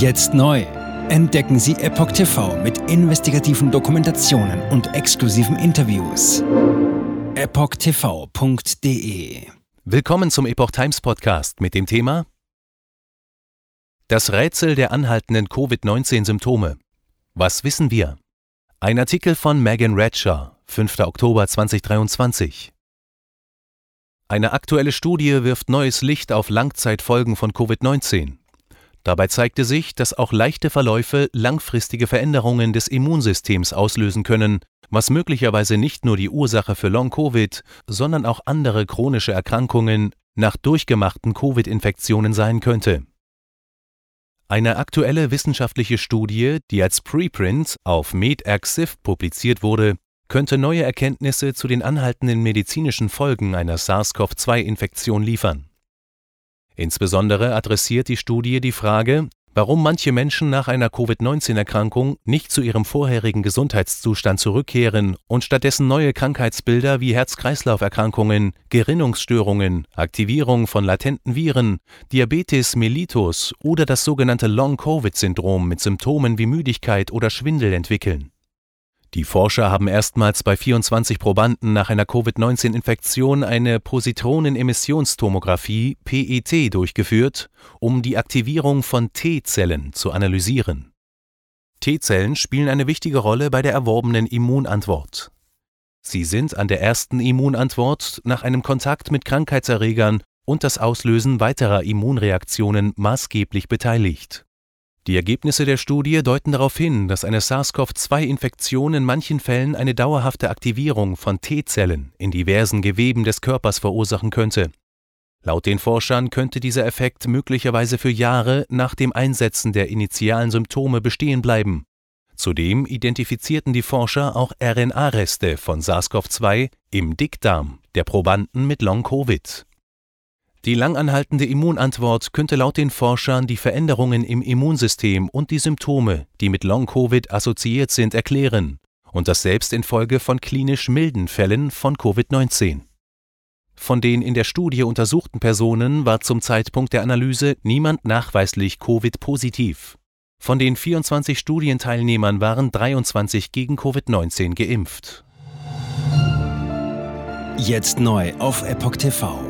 Jetzt neu. Entdecken Sie Epoch TV mit investigativen Dokumentationen und exklusiven Interviews. EpochTV.de Willkommen zum Epoch Times Podcast mit dem Thema Das Rätsel der anhaltenden Covid-19-Symptome. Was wissen wir? Ein Artikel von Megan Radshaw, 5. Oktober 2023. Eine aktuelle Studie wirft neues Licht auf Langzeitfolgen von Covid-19. Dabei zeigte sich, dass auch leichte Verläufe langfristige Veränderungen des Immunsystems auslösen können, was möglicherweise nicht nur die Ursache für Long-Covid, sondern auch andere chronische Erkrankungen nach durchgemachten Covid-Infektionen sein könnte. Eine aktuelle wissenschaftliche Studie, die als Preprint auf MedArXiv publiziert wurde, könnte neue Erkenntnisse zu den anhaltenden medizinischen Folgen einer SARS-CoV-2-Infektion liefern. Insbesondere adressiert die Studie die Frage, warum manche Menschen nach einer Covid-19-Erkrankung nicht zu ihrem vorherigen Gesundheitszustand zurückkehren und stattdessen neue Krankheitsbilder wie Herz-Kreislauf-Erkrankungen, Gerinnungsstörungen, Aktivierung von latenten Viren, Diabetes mellitus oder das sogenannte Long-Covid-Syndrom mit Symptomen wie Müdigkeit oder Schwindel entwickeln. Die Forscher haben erstmals bei 24 Probanden nach einer Covid-19-Infektion eine Positronenemissionstomographie PET durchgeführt, um die Aktivierung von T-Zellen zu analysieren. T-Zellen spielen eine wichtige Rolle bei der erworbenen Immunantwort. Sie sind an der ersten Immunantwort nach einem Kontakt mit Krankheitserregern und das Auslösen weiterer Immunreaktionen maßgeblich beteiligt die Ergebnisse der Studie deuten darauf hin, dass eine SARS-CoV-2-Infektion in manchen Fällen eine dauerhafte Aktivierung von T-Zellen in diversen Geweben des Körpers verursachen könnte. Laut den Forschern könnte dieser Effekt möglicherweise für Jahre nach dem Einsetzen der initialen Symptome bestehen bleiben. Zudem identifizierten die Forscher auch RNA-Reste von SARS-CoV-2 im Dickdarm der Probanden mit Long-Covid. Die langanhaltende Immunantwort könnte laut den Forschern die Veränderungen im Immunsystem und die Symptome, die mit Long-Covid assoziiert sind, erklären, und das selbst infolge von klinisch milden Fällen von Covid-19. Von den in der Studie untersuchten Personen war zum Zeitpunkt der Analyse niemand nachweislich Covid-positiv. Von den 24 Studienteilnehmern waren 23 gegen Covid-19 geimpft. Jetzt neu auf Epoch TV.